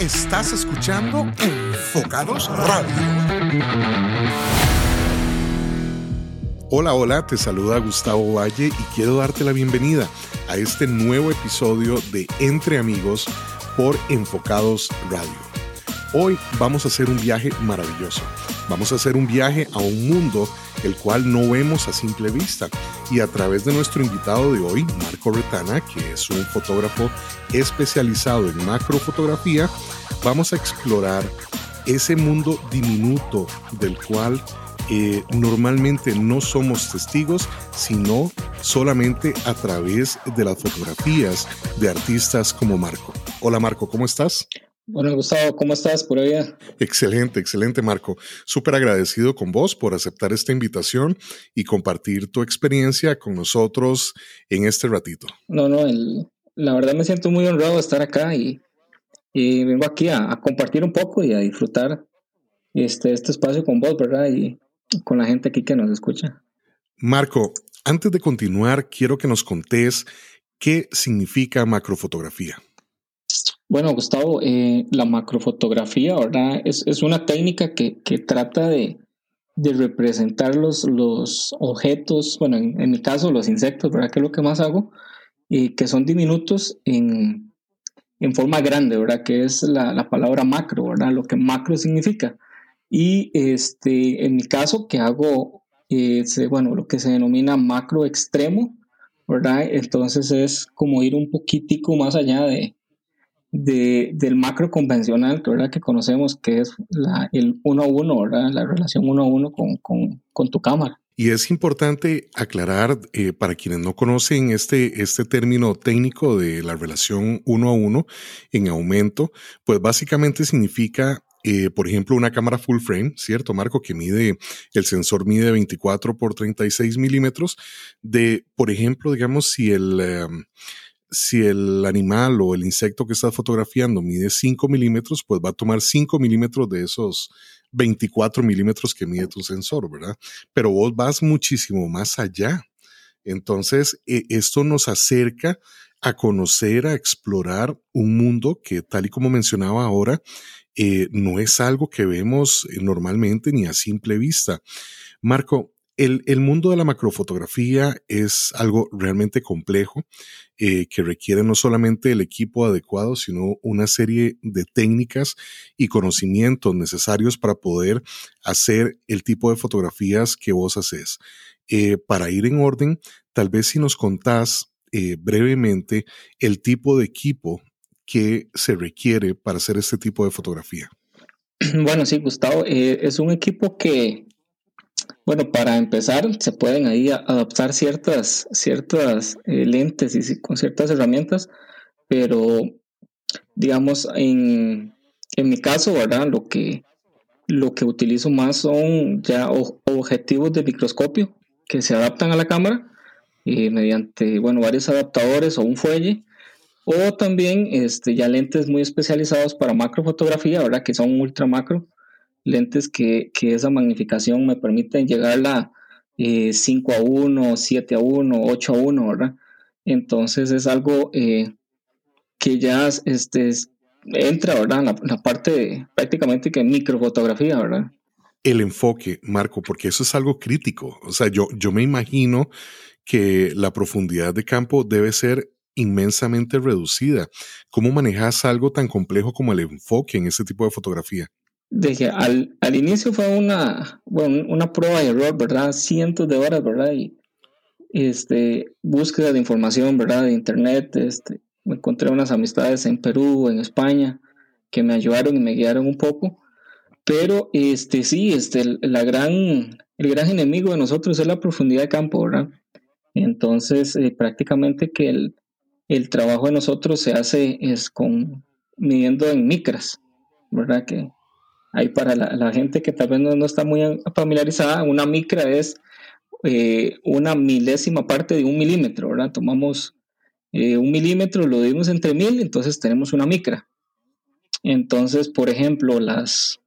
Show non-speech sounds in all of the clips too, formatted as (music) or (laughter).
Estás escuchando Enfocados Radio. Hola, hola, te saluda Gustavo Valle y quiero darte la bienvenida a este nuevo episodio de Entre Amigos por Enfocados Radio. Hoy vamos a hacer un viaje maravilloso. Vamos a hacer un viaje a un mundo el cual no vemos a simple vista. Y a través de nuestro invitado de hoy, Marco Retana, que es un fotógrafo especializado en macrofotografía, vamos a explorar ese mundo diminuto del cual eh, normalmente no somos testigos, sino solamente a través de las fotografías de artistas como Marco. Hola Marco, ¿cómo estás? Bueno, Gustavo, ¿cómo estás por allá? Excelente, excelente, Marco. Súper agradecido con vos por aceptar esta invitación y compartir tu experiencia con nosotros en este ratito. No, no, la verdad me siento muy honrado de estar acá y, vengo aquí a, compartir un poco y a disfrutar este, este espacio con vos, ¿verdad? Y con la gente aquí que nos escucha. Marco, antes de continuar, quiero que nos contés qué significa macrofotografía. Bueno, Gustavo, eh, la macrofotografía, ¿verdad? Es, es una técnica que, que trata de, de, representar los, los objetos, bueno, en, mi caso los insectos, ¿verdad? Que es lo que más hago, y que son diminutos en, en forma grande, ¿verdad? Que es la, la, palabra macro, ¿verdad? Lo que macro significa. Y este, en mi caso, que hago, eh, bueno, lo que se denomina macro extremo, ¿verdad? Entonces es como ir un poquitico más allá de, de, del macro convencional que, conocemos, que es la, el uno a uno, la relación uno a uno con, con, tu cámara. Y es importante aclarar eh, para quienes no conocen este, este término técnico de la relación uno a uno en aumento, pues básicamente significa eh, por ejemplo, una cámara full frame, ¿cierto, Marco? Que mide, el sensor mide 24 por 36 milímetros. De, por ejemplo, digamos, si el, em, si el animal o el insecto que estás fotografiando mide 5 milímetros, pues va a tomar 5 milímetros de esos 24 milímetros que mide tu sensor, ¿verdad? Pero vos vas muchísimo más allá. Entonces, e, esto nos acerca a conocer, a explorar un mundo que, tal y como mencionaba ahora, eh, no es algo que vemos eh, normalmente ni a simple vista. Marco, el, mundo de la macrofotografía es algo realmente complejo eh, que requiere no solamente el equipo adecuado, sino una serie de técnicas y conocimientos necesarios para poder hacer el tipo de fotografías que vos haces. Eh, para ir en orden, tal vez si nos contás eh, brevemente el tipo de equipo que se requiere para hacer este tipo de fotografía. (clears throat) Bueno, sí, Gustavo, es un equipo que bueno, para empezar, se pueden ahí adaptar ciertas, ciertas eh, lentes y con ciertas herramientas, pero digamos, en, mi caso, ¿verdad? Lo que, lo que utilizo más son ya objetivos de microscopio que se adaptan a la cámara eh, mediante, bueno, varios adaptadores o un fuelle, o también este, ya lentes muy especializados para macrofotografía, ¿verdad? Que son ultra macro lentes que, esa magnificación me permiten llegar a 5 a 1, 7 a 1, 8 a 1, ¿verdad? Entonces es algo eh, que ya este, entra, ¿verdad? La, la parte prácticamente que microfotografía, ¿verdad? El enfoque, Marco, porque eso es algo crítico. O sea, yo, yo me imagino que la profundidad de campo debe ser inmensamente reducida. ¿Cómo manejas algo tan complejo como el enfoque en ese tipo de fotografía? De al, al inicio fue una, bueno, una prueba y error, ¿verdad? Cientos de horas, ¿verdad? Y este, búsqueda de información, ¿verdad? De internet, este, me encontré unas amistades en Perú, en España, que me ayudaron y me guiaron un poco. Pero este, sí, este, la gran, el gran enemigo de nosotros es la profundidad de campo, ¿verdad? Entonces, eh, prácticamente que el, el trabajo de nosotros se hace es con midiendo en micras, ¿verdad? Que Ahí para la, gente que tal vez no, está muy familiarizada, una micra es eh, una milésima parte de un milímetro, ¿verdad? Tomamos eh, un milímetro, lo dimos entre mil, entonces tenemos una micra. Entonces, por ejemplo, las,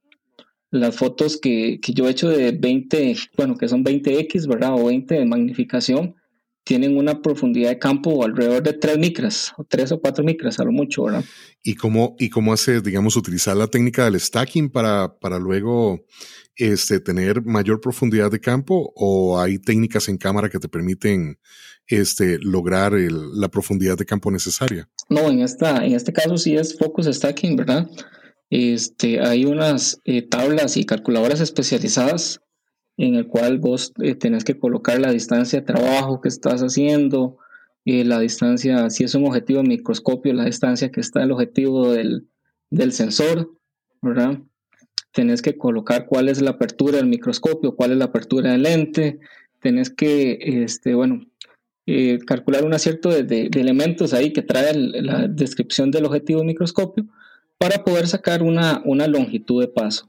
las fotos que, yo he hecho de 20, bueno, que son 20x, ¿verdad? O 20 de magnificación, tienen una profundidad de campo alrededor de 3 micras, o 3 o 4 micras a lo mucho, ¿verdad? ¿Y cómo, y cómo hace, digamos, utilizar la técnica del stacking para, para luego este, tener mayor profundidad de campo o hay técnicas en cámara que te permiten este, lograr la profundidad de campo necesaria? No, en, esta, en este caso sí es focus stacking, ¿verdad? Este, hay unas eh, tablas y calculadoras especializadas en el cual vos eh, tenés que colocar la distancia de trabajo que estás haciendo, eh, la distancia, si es un objetivo de microscopio, la distancia que está el objetivo del, del sensor, ¿verdad? Tenés que colocar cuál es la apertura del microscopio, cuál es la apertura del lente, tenés que, este, bueno, eh, calcular una cierto de, de, elementos ahí que trae la descripción del objetivo del microscopio para poder sacar una, una longitud de paso.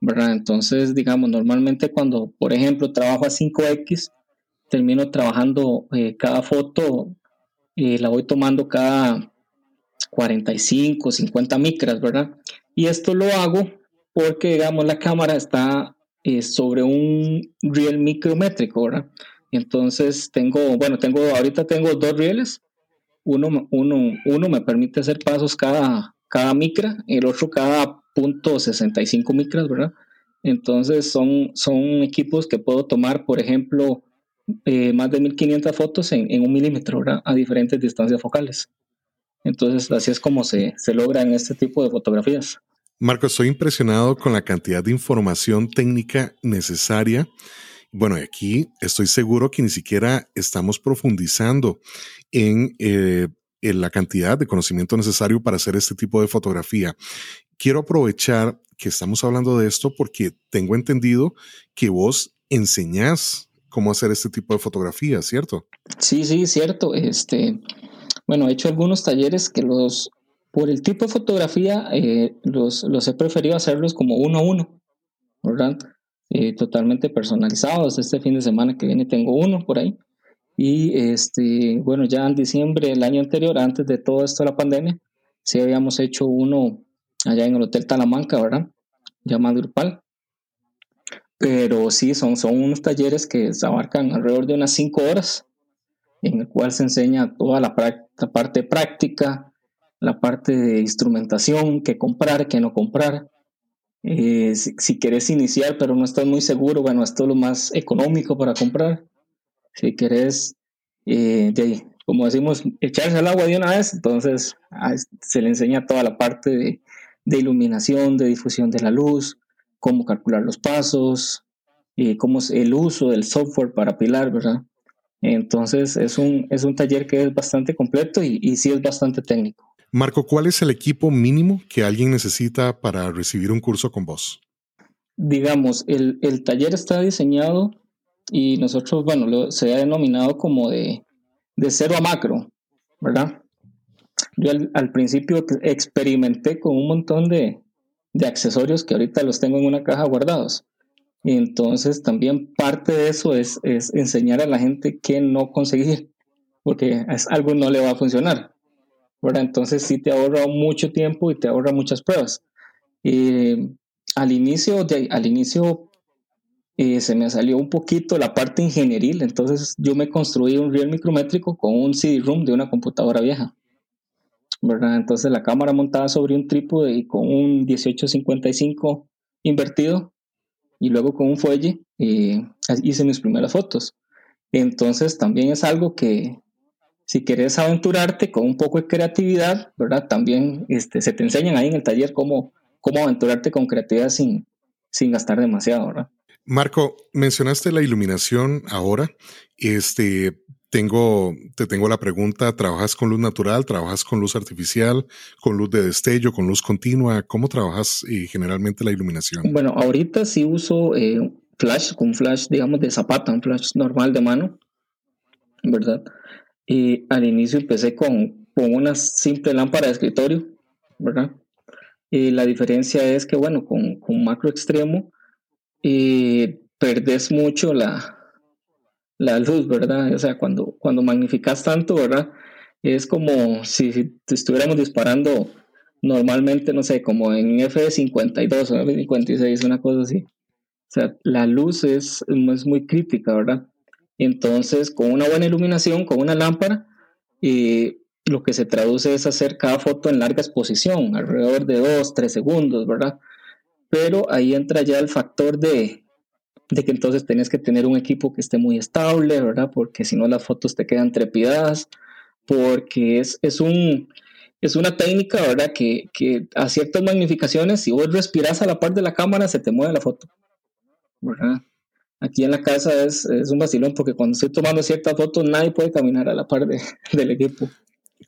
¿Verdad? Entonces, digamos, normalmente cuando, por ejemplo, trabajo a 5X, termino trabajando eh, cada foto, eh, la voy tomando cada 45, 50 micras, ¿verdad? Y esto lo hago porque, digamos, la cámara está eh, sobre un riel micrométrico, ¿verdad? Entonces tengo, bueno, tengo, ahorita tengo dos rieles. Uno, uno, uno me permite hacer pasos cada, cada micra, el otro cada punto 65 micras, ¿verdad? Entonces son, son equipos que puedo tomar, por ejemplo, eh, más de 1500 fotos en, un milímetro, ¿verdad? A diferentes distancias focales. Entonces así es como se, se logra en este tipo de fotografías. Marco, estoy impresionado con la cantidad de información técnica necesaria. Bueno, aquí estoy seguro que ni siquiera estamos profundizando en eh, la cantidad de conocimiento necesario para hacer este tipo de fotografía quiero aprovechar que estamos hablando de esto porque tengo entendido que vos enseñás cómo hacer este tipo de fotografías, ¿cierto? Sí, sí, cierto. Este, bueno, he hecho algunos talleres que los, por el tipo de fotografía, eh, los, los, he preferido hacerlos como uno a uno, ¿verdad? Eh, totalmente personalizados. Este fin de semana que viene tengo uno por ahí. Y este, bueno, ya en diciembre del año anterior, antes de todo esto de la pandemia, sí habíamos hecho uno allá en el Hotel Talamanca, ¿verdad? Llamado Urpal. Pero sí, son, son unos talleres que se abarcan alrededor de unas cinco horas, en el cual se enseña toda la, parte práctica, la parte de instrumentación, qué comprar, qué no comprar. Eh, si, si, querés iniciar pero no estás muy seguro, bueno, esto es lo más económico para comprar. Si querés, eh, de, como decimos, echarse al agua de una vez, entonces se le enseña toda la parte de de iluminación, de difusión de la luz, cómo calcular los pasos, y cómo es el uso del software para pilar, ¿verdad? Entonces es un, es un taller que es bastante completo y, y sí es bastante técnico. Marco, ¿cuál es el equipo mínimo que alguien necesita para recibir un curso con vos? Digamos, el, el taller está diseñado y nosotros, bueno, lo, se ha denominado como de, de cero a macro, ¿verdad? Yo al, principio experimenté con un montón de, accesorios que ahorita los tengo en una caja guardados. Y entonces también parte de eso es, enseñar a la gente qué no conseguir, porque es algo no le va a funcionar. Entonces sí te ahorra mucho tiempo y te ahorra muchas pruebas. al inicio, al inicio eh, se me salió un poquito la parte ingenieril, entonces yo me construí un real micrométrico con un CD-ROOM de una computadora vieja. Entonces la cámara montada sobre un trípode y con un 1855 invertido y luego con un fuelle eh, hice mis primeras fotos. Entonces también es algo que si quieres aventurarte con un poco de creatividad, ¿verdad? También este, se te enseñan ahí en el taller cómo, cómo aventurarte con creatividad sin, sin gastar demasiado, ¿verdad? Marco, mencionaste la iluminación ahora. Este, tengo, te tengo la pregunta, ¿trabajas con luz natural? ¿Trabajas con luz artificial? ¿Con luz de destello? ¿Con luz continua? ¿Cómo trabajas eh, generalmente la iluminación? Bueno, ahorita sí uso eh, flash, con flash, digamos, de zapata, un flash normal de mano, ¿verdad? Y al inicio empecé con, una simple lámpara de escritorio, ¿verdad? Y la diferencia es que, bueno, con, con macro extremo, eh, perdés mucho la, la luz, ¿verdad? O sea, cuando, cuando magnificas tanto, ¿verdad? Es como si, estuviéramos disparando normalmente, no sé, como en F52 o F56, una cosa así. O sea, la luz es, es muy crítica, ¿verdad? Entonces, con una buena iluminación, con una lámpara, eh, lo que se traduce es hacer cada foto en larga exposición, alrededor de 2, 3 segundos, ¿verdad? Pero ahí entra ya el factor de, de que entonces tenés que tener un equipo que esté muy estable, ¿verdad? Porque si no las fotos te quedan trepidadas, porque es, es, un, es una técnica, ¿verdad? Que, que, a ciertas magnificaciones, si vos respirás a la par de la cámara, se te mueve la foto, ¿verdad? Aquí en la casa es, es un vacilón porque cuando estoy tomando ciertas fotos nadie puede caminar a la par de, (laughs) del equipo.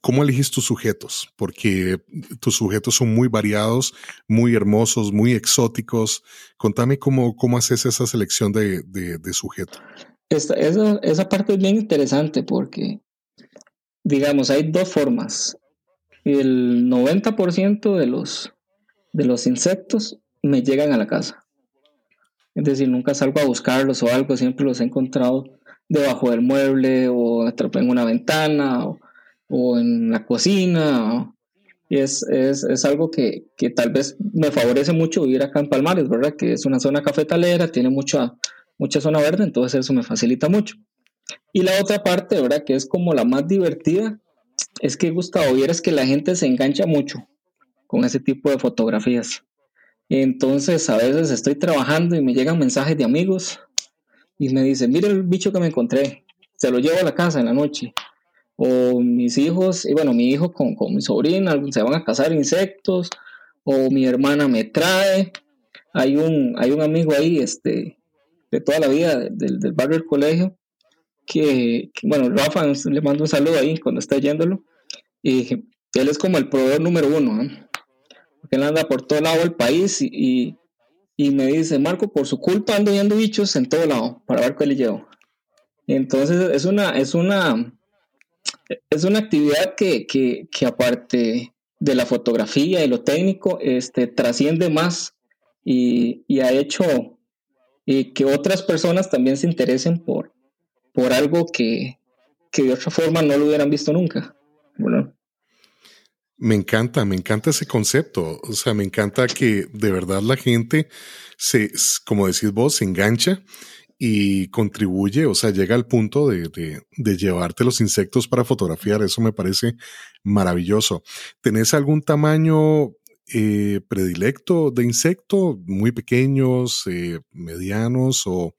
¿Cómo eliges tus sujetos? Porque tus sujetos son muy variados, muy hermosos, muy exóticos. Contame cómo, cómo haces esa selección de, de, esa, esa parte es bien interesante porque, digamos, hay dos formas. El 90% de los, de los insectos me llegan a la casa. Es decir, nunca salgo a buscarlos o algo, siempre los he encontrado debajo del mueble o en una ventana o, o en la cocina. Es, es, es algo que, que, tal vez me favorece mucho vivir acá en Palmares, ¿verdad? Que es una zona cafetalera, tiene mucha, mucha zona verde, entonces eso me facilita mucho. Y la otra parte, ¿verdad? Que es como la más divertida, es que Gustavo, vieras que la gente se engancha mucho con ese tipo de fotografías. Entonces a veces estoy trabajando y me llegan mensajes de amigos y me dicen, mire el bicho que me encontré, se lo llevo a la casa en la noche o mis hijos, y bueno, mi hijo con, con mi sobrina se van a cazar insectos, o mi hermana me trae. Hay un, hay un amigo ahí, este, de toda la vida, del, del barrio del colegio, que, bueno, Rafa, le mando un saludo ahí cuando está yéndolo, y él es como el proveedor número uno, ¿eh? porque él anda por todo lado del país y, y, me dice, Marco, por su culpa ando viendo bichos en todo lado para ver qué le llevo. Entonces es una, es una, es una actividad que, aparte de la fotografía y lo técnico, este, trasciende más y, ha hecho que otras personas también se interesen por, por algo que, de otra forma no lo hubieran visto nunca. Me encanta, me encanta ese concepto. O sea, me encanta que de verdad la gente se, como decís vos, se engancha y contribuye, o sea, llega al punto de, de, llevarte los insectos para fotografiar. Eso me parece maravilloso. ¿Tenés algún tamaño eh, predilecto de insecto? ¿Muy pequeños, eh, medianos o,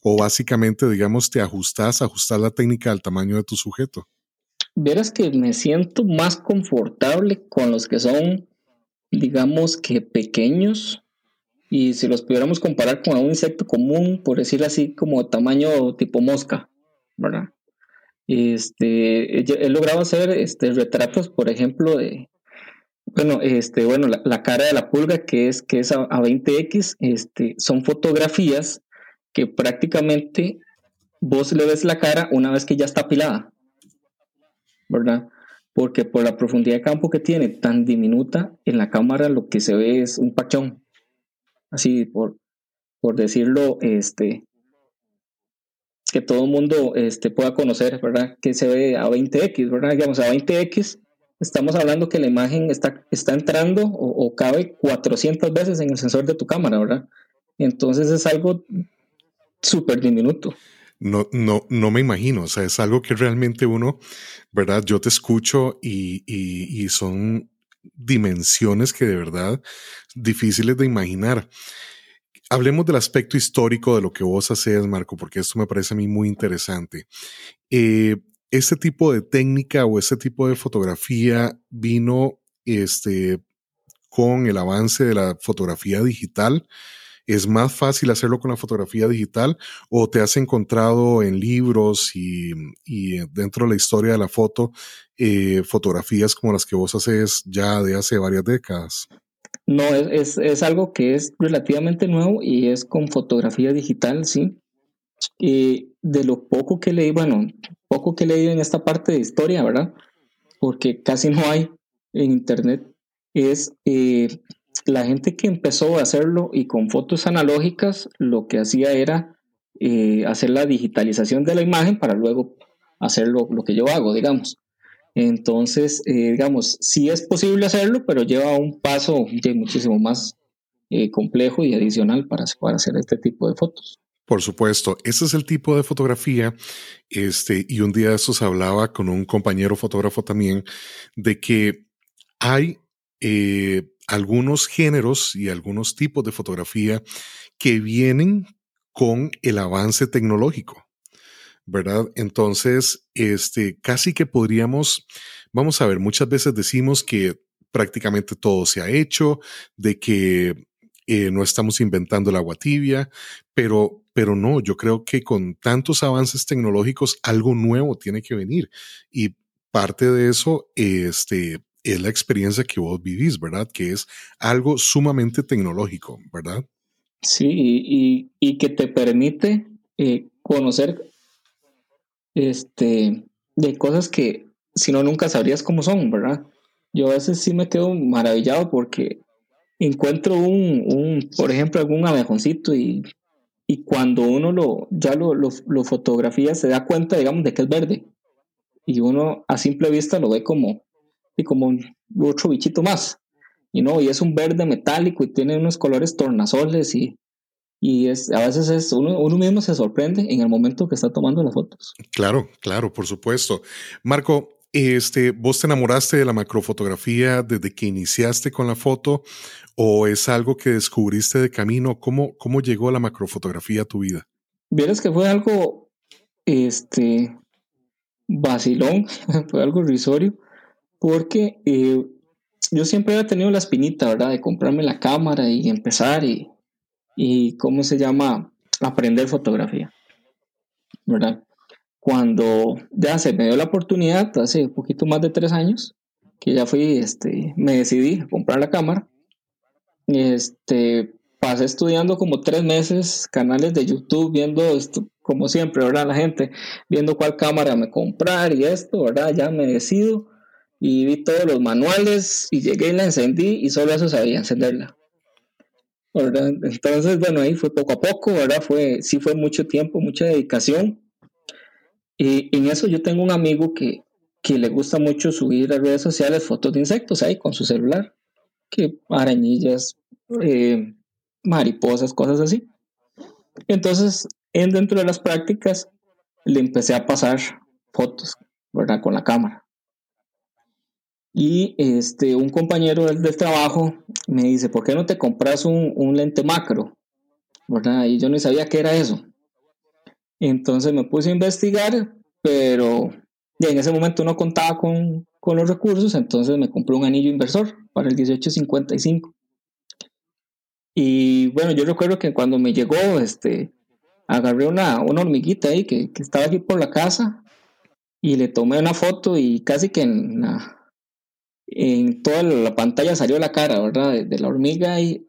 o básicamente, digamos, te ajustas, ajustas la técnica al tamaño de tu sujeto? Verás que me siento más confortable con los que son, digamos que pequeños, y si los pudiéramos comparar con un insecto común, por decirlo así, como tamaño tipo mosca, ¿verdad? Este, he logrado hacer este, retratos, por ejemplo, de, bueno, este, bueno, la, cara de la pulga, que es, que es a, 20x, este, son fotografías que prácticamente vos le ves la cara una vez que ya está apilada, ¿verdad? Porque por la profundidad de campo que tiene tan diminuta, en la cámara lo que se ve es un pachón así por, por decirlo, este, que todo el mundo este, pueda conocer, ¿verdad? Que se ve a 20x, ¿verdad? Digamos, a 20x estamos hablando que la imagen está, está entrando o, cabe 400 veces en el sensor de tu cámara, ¿verdad? Entonces es algo súper diminuto. No, no, no me imagino, o sea, es algo que realmente uno, ¿verdad? Yo te escucho y, y, y son dimensiones que de verdad difíciles de imaginar. Hablemos del aspecto histórico de lo que vos haces, Marco, porque esto me parece a mí muy interesante. Este tipo de técnica o este tipo de fotografía vino este, con el avance de la fotografía digital ¿Es más fácil hacerlo con la fotografía digital o te has encontrado en libros y, dentro de la historia de la foto eh, fotografías como las que vos haces ya de hace varias décadas? No, es, es, algo que es relativamente nuevo y es con fotografía digital, sí. Y de lo poco que leí, bueno, poco que leí en esta parte de historia, ¿verdad? Porque casi no hay en internet, es eh, la gente que empezó a hacerlo y con fotos analógicas, lo que hacía era eh, hacer la digitalización de la imagen para luego hacer lo, que yo hago, digamos. Entonces, eh, digamos, sí es posible hacerlo, pero lleva un paso muchísimo más eh, complejo y adicional para, para hacer este tipo de fotos. Por supuesto, ese es el tipo de fotografía. Este, y un día de estos hablaba con un compañero fotógrafo también de que hay eh, algunos géneros y algunos tipos de fotografía que vienen con el avance tecnológico, ¿verdad? Entonces, este, casi que podríamos, vamos a ver, muchas veces decimos que prácticamente todo se ha hecho, de que eh, no estamos inventando el agua tibia, pero, pero no, yo creo que con tantos avances tecnológicos algo nuevo tiene que venir y parte de eso este, es la experiencia que vos vivís, ¿verdad? Que es algo sumamente tecnológico, ¿verdad? Sí, y, y que te permite eh, conocer este, de cosas que si no nunca sabrías cómo son, ¿verdad? Yo a veces sí me quedo maravillado porque encuentro un, un por ejemplo, algún abejoncito y, y cuando uno lo, ya lo, lo, lo, fotografía se da cuenta, digamos, de que es verde. Y uno a simple vista lo ve como, como otro bichito más. Y no, y es un verde metálico y tiene unos colores tornasoles y, y es, a veces es uno, uno mismo se sorprende en el momento que está tomando las fotos. Claro, claro, por supuesto. Marco, este, ¿Vos te enamoraste de la macrofotografía desde que iniciaste con la foto o es algo que descubriste de camino? ¿Cómo, cómo llegó la macrofotografía a tu vida? Vieras que fue algo este, vacilón, (laughs) fue algo risorio, porque eh, yo siempre había tenido la espinita, ¿verdad? De comprarme la cámara y empezar y, y ¿cómo se llama? Aprender fotografía, ¿verdad? cuando ya se me dio la oportunidad, hace un poquito más de tres años, que ya fui, este, me decidí a comprar la cámara. Este, pasé estudiando como tres meses canales de YouTube, viendo esto, como siempre, ¿verdad? La gente viendo cuál cámara me comprar y esto, ¿verdad? Ya me decido y vi todos los manuales y llegué y la encendí y solo eso sabía encenderla. ¿verdad? Entonces, bueno, ahí fue poco a poco, ¿verdad? Fue, sí fue mucho tiempo, mucha dedicación y en eso yo tengo un amigo que, que le gusta mucho subir a redes sociales fotos de insectos ahí con su celular, que arañillas, eh, mariposas, cosas así. Entonces, en dentro de las prácticas, le empecé a pasar fotos, ¿verdad? Con la cámara. Y este, un compañero del, trabajo me dice, ¿por qué no te compras un, un lente macro? ¿verdad? Y yo no sabía qué era eso. Entonces me puse a investigar, pero en ese momento no contaba con, con los recursos, entonces me compré un anillo inversor para el 1855. Y bueno, yo recuerdo que cuando me llegó, este, agarré una, una hormiguita ahí que, que, estaba aquí por la casa y le tomé una foto y casi que en, la, en toda la pantalla salió la cara, ¿verdad? De, la hormiga y,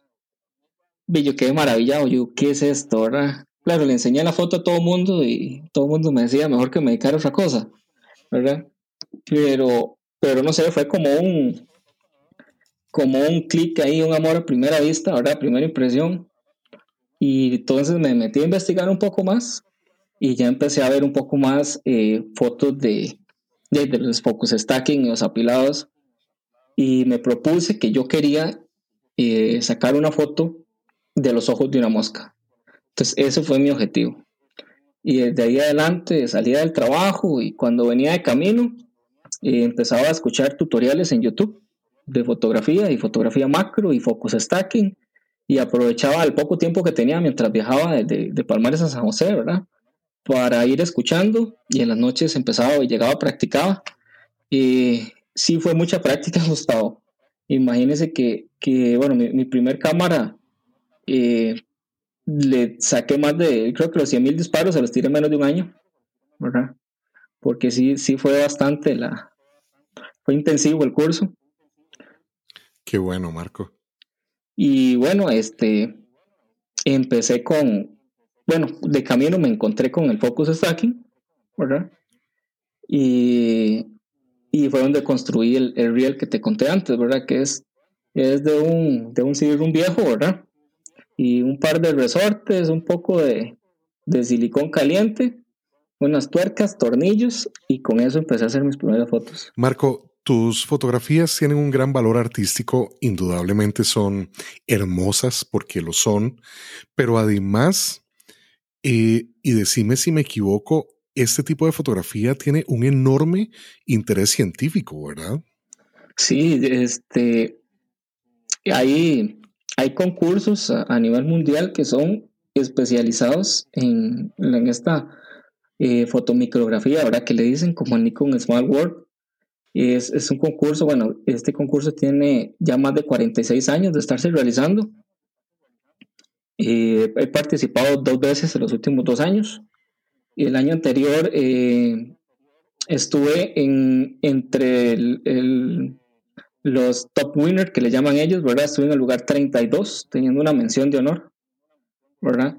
y yo quedé maravillado. Yo, ¿qué es esto, verdad? Claro, le enseñé la foto a todo el mundo y todo el mundo me decía mejor que me dedicara a otra cosa, ¿verdad? Pero, pero no sé, fue como un, como un clic ahí, un amor a primera vista, ¿verdad? Primera impresión. Y entonces me metí a investigar un poco más y ya empecé a ver un poco más eh, fotos de, de, los focus stacking y los apilados. Y me propuse que yo quería eh, sacar una foto de los ojos de una mosca. Entonces, ese fue mi objetivo. Y desde ahí adelante salía del trabajo y cuando venía de camino, eh, empezaba a escuchar tutoriales en YouTube de fotografía y fotografía macro y focus stacking y aprovechaba el poco tiempo que tenía mientras viajaba de, de, Palmares a San José, ¿verdad? Para ir escuchando y en las noches empezaba y llegaba, practicaba. Y sí fue mucha práctica, (laughs) Gustavo. Imagínese que, que bueno, mi, mi primer cámara eh, le saqué más de, creo que los 100 mil disparos se los tiré en menos de un año, ¿verdad? Porque sí, sí fue bastante la, fue intensivo el curso. Qué bueno, Marco. Y bueno, este, empecé con, bueno, de camino me encontré con el Focus Stacking, ¿verdad? Y, y fue donde construí el, el reel que te conté antes, ¿verdad? Que es, es de un, de un CD-ROOM viejo, ¿verdad? y un par de resortes, un poco de, de silicón caliente, unas tuercas, tornillos y con eso empecé a hacer mis primeras fotos. Marco, tus fotografías tienen un gran valor artístico, indudablemente son hermosas porque lo son, pero además Eh, y decime si me equivoco, este tipo de fotografía tiene un enorme interés científico, ¿verdad? Sí, este, hay, hay concursos a, nivel mundial que son especializados en, en esta eh, fotomicrografía, ahora que le dicen como Nikon Small World. Es, es, un concurso, bueno, este concurso tiene ya más de 46 años de estarse realizando. Eh, he participado dos veces en los últimos dos años. El año anterior eh, estuve en, entre los top winners que le llaman ellos, ¿verdad? Estuve en el lugar 32, teniendo una mención de honor, ¿verdad?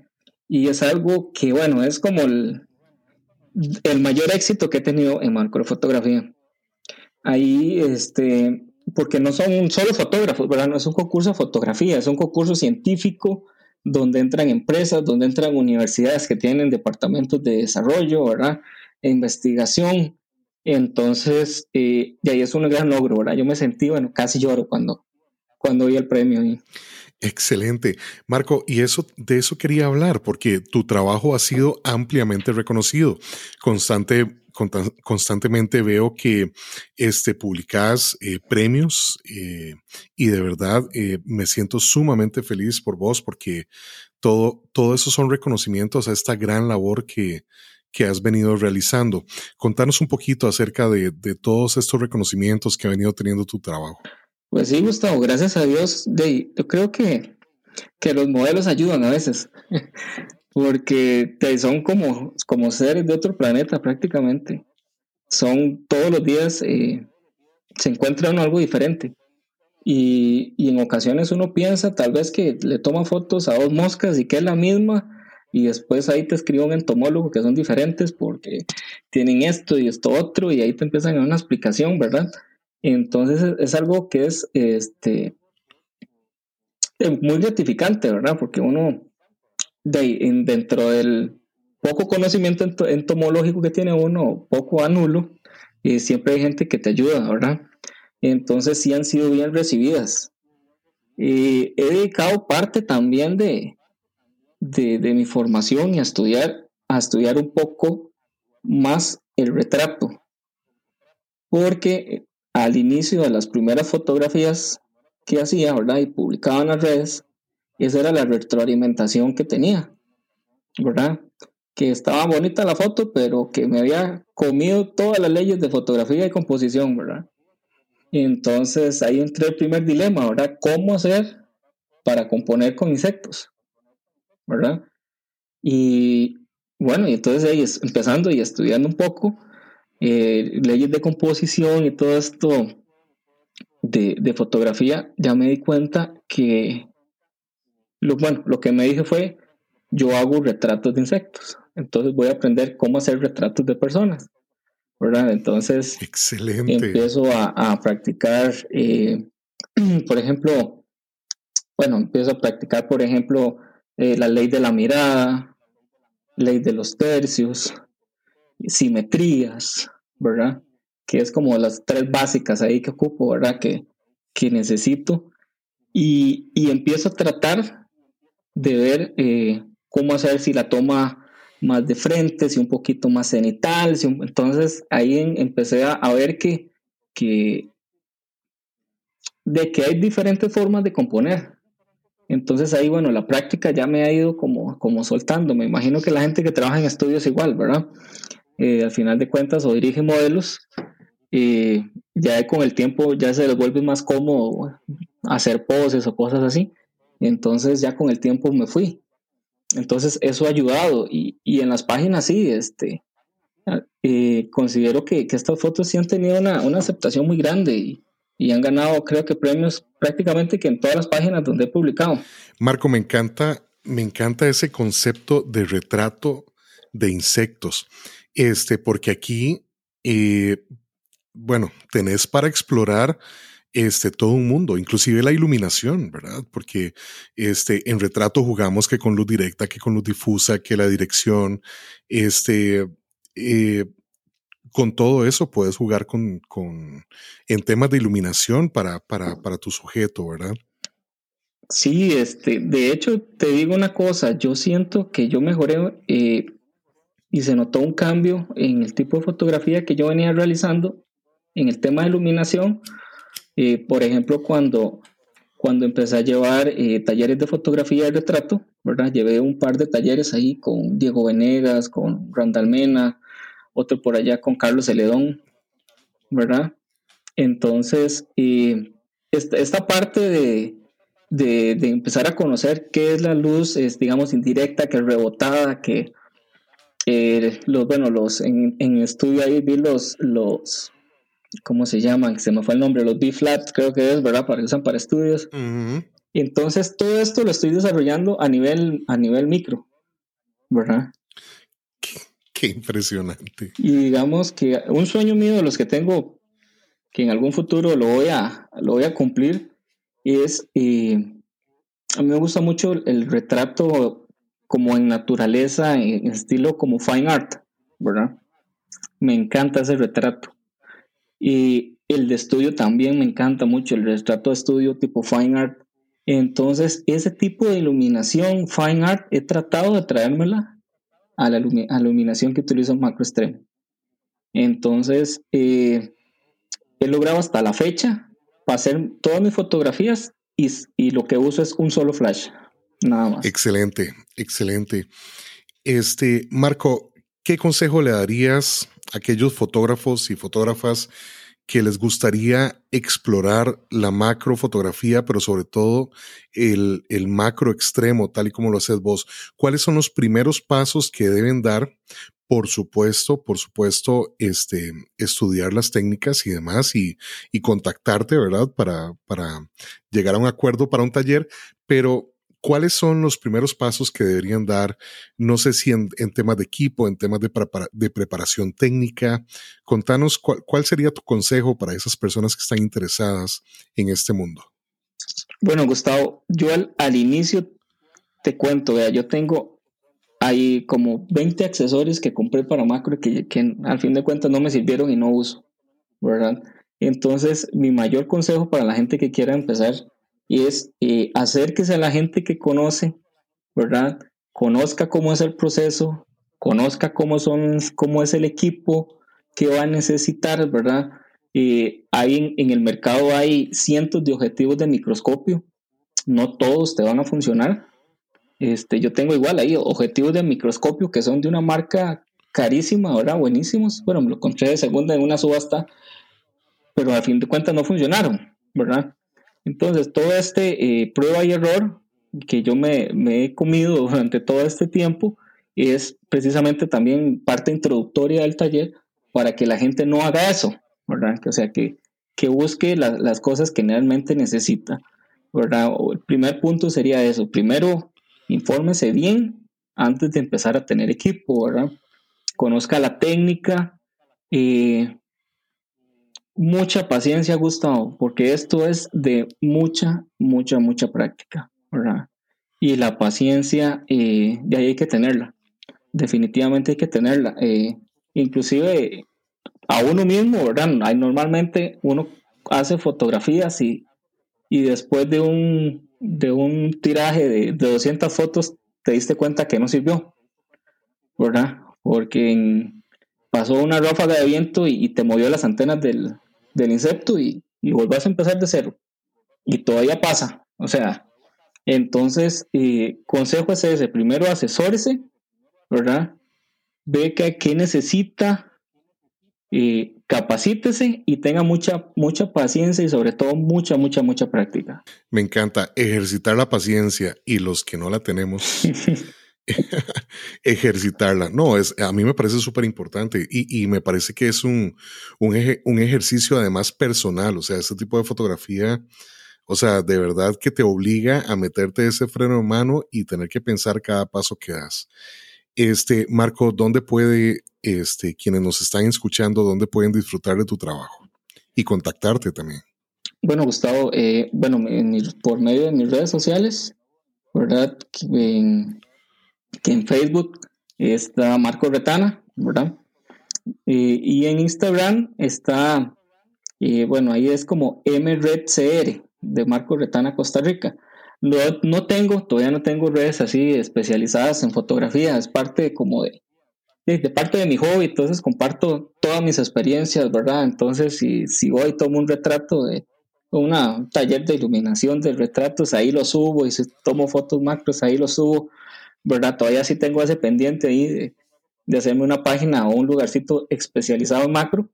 Y es algo que, bueno, es como el, el mayor éxito que he tenido en macrofotografía. Ahí, este, porque no son solo fotógrafos, ¿verdad? No es un concurso de fotografía, es un concurso científico donde entran empresas, donde entran universidades que tienen departamentos de desarrollo, ¿verdad? E investigación. Entonces, eh, de ahí es un gran logro, ¿verdad? Yo me sentí, bueno, casi lloro cuando, cuando vi el premio. Excelente. Marco, y eso, de eso quería hablar, porque tu trabajo ha sido ampliamente reconocido. Constante, constantemente veo que este, publicas eh, premios eh, y de verdad eh, me siento sumamente feliz por vos porque todo, todo eso son reconocimientos a esta gran labor que, que has venido realizando. Contanos un poquito acerca de, de todos estos reconocimientos que ha venido teniendo tu trabajo. Pues sí, Gustavo, gracias a Dios. De, yo creo que, que los modelos ayudan a veces, porque son como, como seres de otro planeta prácticamente. Son todos los días, eh, se encuentra algo diferente. Y, y, en ocasiones uno piensa tal vez que le toma fotos a dos moscas y que es la misma, y después ahí te escribe un entomólogo que son diferentes porque tienen esto y esto otro, y ahí te empiezan a dar una explicación, ¿verdad? Entonces es algo que es este, eh, muy gratificante, ¿verdad? Porque uno, de, dentro del poco conocimiento entomológico que tiene uno, poco anulo, y siempre hay gente que te ayuda, ¿verdad? Entonces sí han sido bien recibidas. Y he dedicado parte también de, de, de mi formación y a estudiar, a estudiar un poco más el retrato. Porque al inicio de las primeras fotografías que hacía, ¿verdad? Y publicaba en las redes, esa era la retroalimentación que tenía, ¿verdad? Que estaba bonita la foto, pero que me había comido todas las leyes de fotografía y composición, ¿verdad? Entonces ahí entré el primer dilema, ¿verdad? ¿Cómo hacer para componer con insectos? ¿Verdad? Y bueno, y entonces ahí empezando y estudiando un poco, eh, leyes de composición y todo esto de, fotografía, ya me di cuenta que lo, bueno, lo que me dije fue, yo hago retratos de insectos, entonces voy a aprender cómo hacer retratos de personas, ¿verdad? Entonces, Excelente. empiezo a, practicar, eh, (clears throat) por ejemplo, bueno, empiezo a practicar, por ejemplo, eh, la ley de la mirada, ley de los tercios, simetrías, ¿verdad? Que es como las tres básicas ahí que ocupo, ¿verdad? Que, que necesito. Y, y empiezo a tratar de ver eh, cómo hacer si la toma más de frente, si un poquito más cenital. entonces ahí empecé a, ver que, que, de que hay diferentes formas de componer. Entonces ahí, bueno, la práctica ya me ha ido como, como soltando. Me imagino que la gente que trabaja en estudios igual, ¿verdad? Eh, al final de cuentas o dirige modelos, y ya con el tiempo ya se les vuelve más cómodo hacer poses o cosas así. Entonces ya con el tiempo me fui. Entonces eso ha ayudado y, y en las páginas sí, este, eh, considero que, que, estas fotos sí han tenido una, una aceptación muy grande y, y, han ganado creo que premios prácticamente que en todas las páginas donde he publicado. Marco, me encanta, me encanta ese concepto de retrato de insectos. Este, porque aquí, eh, bueno, tenés para explorar este, todo un mundo, inclusive la iluminación, ¿verdad? Porque este, en retrato jugamos que con luz directa, que con luz difusa, que la dirección, este, eh, con todo eso puedes jugar con, en temas de iluminación para tu sujeto, ¿verdad? Sí, este, de hecho, te digo una cosa, yo siento que yo mejoré eh, y se notó un cambio en el tipo de fotografía que yo venía realizando en el tema de iluminación. Eh, por ejemplo, cuando, cuando empecé a llevar eh, talleres de fotografía de retrato, ¿verdad? Llevé un par de talleres ahí con Diego Venegas, con Randall Mena, otro por allá con Carlos Celedón, ¿verdad? Entonces, esta, esta parte de, de, empezar a conocer qué es la luz, es, digamos, indirecta, que es rebotada, que los, bueno, los, en, en estudio ahí vi los, los, ¿cómo se llaman? Se me fue el nombre, los B-Flats, creo que es, ¿verdad? Para que usan para estudios. Entonces, todo esto lo estoy desarrollando a nivel, a nivel micro, ¿verdad? Qué, impresionante. Y digamos que un sueño mío de los que tengo, que en algún futuro lo voy a, lo voy a cumplir, es, eh, a mí me gusta mucho el retrato como en naturaleza, en estilo como fine art, ¿verdad? Me encanta ese retrato. Y el de estudio también me encanta mucho, el retrato de estudio tipo fine art. Entonces, ese tipo de iluminación fine art he tratado de traérmela a la, iluminación que utilizo macro extremo. Entonces, eh, he logrado hasta la fecha hacer todas mis fotografías y, y lo que uso es un solo flash, nada más. Excelente, excelente. Este, Marco, ¿qué consejo le darías aquellos fotógrafos y fotógrafas que les gustaría explorar la macro fotografía, pero sobre todo el, el, macro extremo, tal y como lo haces vos? ¿Cuáles son los primeros pasos que deben dar por supuesto, por supuesto, este, estudiar las técnicas y demás y, y contactarte, ¿verdad? Para, para llegar a un acuerdo para un taller, pero ¿cuáles son los primeros pasos que deberían dar? No sé si en, temas de equipo, en temas de, preparación técnica. Contanos cuál, sería tu consejo para esas personas que están interesadas en este mundo. Bueno, Gustavo, yo al, inicio te cuento, vea, yo tengo hay como 20 accesorios que compré para macro que, que al fin de cuentas no me sirvieron y no uso, ¿verdad? Entonces, mi mayor consejo para la gente que quiera empezar es eh, acérquese a la gente que conoce, ¿verdad? Conozca cómo es el proceso, conozca cómo, son, cómo es el equipo que va a necesitar, ¿verdad? Eh, hay en, el mercado hay cientos de objetivos de microscopio, no todos te van a funcionar, este, yo tengo igual ahí objetivos de microscopio que son de una marca carísima, ahora buenísimos. Bueno, me lo encontré de segunda en una subasta, pero al fin de cuentas no funcionaron, ¿verdad? Entonces, todo este eh, prueba y error que yo me, he comido (laughs) durante todo este tiempo es precisamente también parte introductoria del taller para que la gente no haga eso, ¿verdad? O sea, que, que busque las cosas que realmente necesita, ¿verdad? El primer punto sería eso. Primero, infórmese bien antes de empezar a tener equipo, ¿verdad? Conozca la técnica. Eh, mucha paciencia, Gustavo, porque esto es de mucha, mucha, mucha práctica, ¿verdad? Y la paciencia, eh, de ahí hay que tenerla. Definitivamente hay que tenerla. Eh, inclusive a uno mismo, ¿verdad? Normalmente uno hace fotografías y, y después de un de un tiraje de, 200 fotos te diste cuenta que no sirvió, ¿verdad? Porque pasó una ráfaga de viento y, te movió las antenas del, insecto y, y volvás a empezar de cero. Y todavía pasa. O sea, entonces, eh, consejo es ese. Primero asesórese, ¿verdad? Ve que, qué necesita eh, capacítese y tenga mucha, mucha paciencia y sobre todo mucha, mucha, mucha práctica. Me encanta ejercitar la paciencia y los que no la tenemos. (laughs) (laughs) ejercitarla. No, es, a mí me parece súper importante y, y, me parece que es un, un, un, ejercicio además personal, o sea, este tipo de fotografía, o sea, de verdad que te obliga a meterte ese freno en mano y tener que pensar cada paso que das. Este, Marco, ¿dónde puede este, quienes nos están escuchando, dónde pueden disfrutar de tu trabajo y contactarte también. Bueno, Gustavo, eh, bueno, por medio de mis redes sociales, ¿verdad? Que en Facebook está Marco Retana, ¿verdad? Eh, y en Instagram está, eh, bueno, ahí es como MRedCR de Marco Retana Costa Rica. No, tengo, todavía no tengo redes así especializadas en fotografía, es parte como de, de, parte de mi hobby, entonces comparto todas mis experiencias, ¿verdad? Entonces, si, si voy tomo un retrato de un taller de iluminación de retratos, ahí lo subo, y si tomo fotos macros, ahí lo subo, ¿verdad? Todavía sí tengo ese pendiente ahí de, hacerme una página o un lugarcito especializado en macro,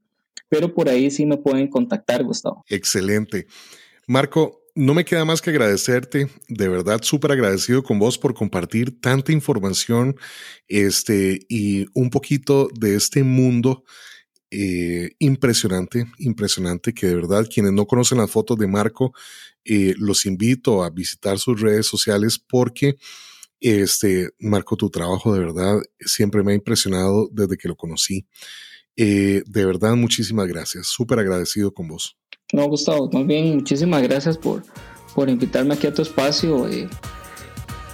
pero por ahí sí me pueden contactar, Gustavo. Excelente. Marco, no me queda más que agradecerte, de verdad súper agradecido con vos por compartir tanta información este, y un poquito de este mundo eh, impresionante, impresionante, que de verdad quienes no conocen las fotos de Marco, eh, los invito a visitar sus redes sociales porque este, Marco, tu trabajo de verdad siempre me ha impresionado desde que lo conocí. Eh, de verdad, muchísimas gracias, súper agradecido con vos. No, Gustavo, más bien muchísimas gracias por, por invitarme aquí a tu espacio. Eh,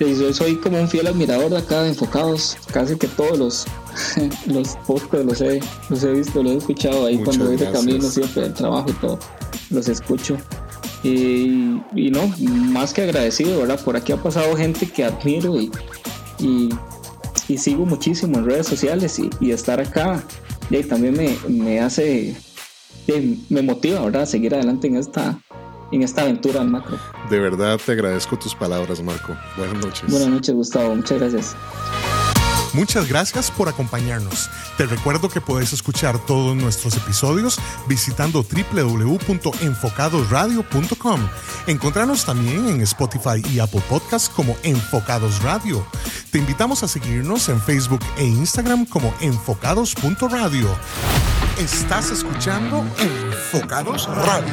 yo soy como un fiel admirador de acá de Enfocados. Casi que todos los, (laughs) los podcasts los he, los he visto, los he escuchado ahí cuando voy de camino siempre del trabajo y todo. Los escucho. Y, y, no, más que agradecido, ¿verdad? Por aquí ha pasado gente que admiro y, y, y sigo muchísimo en redes sociales y, y estar acá y también me, me hace me motiva, ¿verdad? A seguir adelante en esta, en esta aventura en macro. De verdad te agradezco tus palabras, Marco. Buenas noches. Buenas noches, Gustavo. Muchas gracias. Muchas gracias por acompañarnos. Te recuerdo que puedes escuchar todos nuestros episodios visitando www.enfocadosradio.com. Encontrarnos también en Spotify y Apple Podcasts como Enfocados Radio. Te invitamos a seguirnos en Facebook e Instagram como enfocados.radio. Estás escuchando Enfocados Radio.